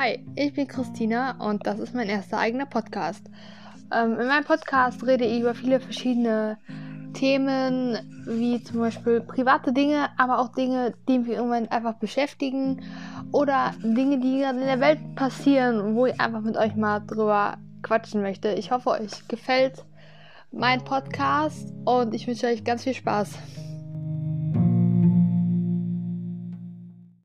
Hi, ich bin Christina und das ist mein erster eigener Podcast. Ähm, in meinem Podcast rede ich über viele verschiedene Themen, wie zum Beispiel private Dinge, aber auch Dinge, die mich irgendwann einfach beschäftigen oder Dinge, die gerade in der Welt passieren, wo ich einfach mit euch mal drüber quatschen möchte. Ich hoffe, euch gefällt mein Podcast und ich wünsche euch ganz viel Spaß.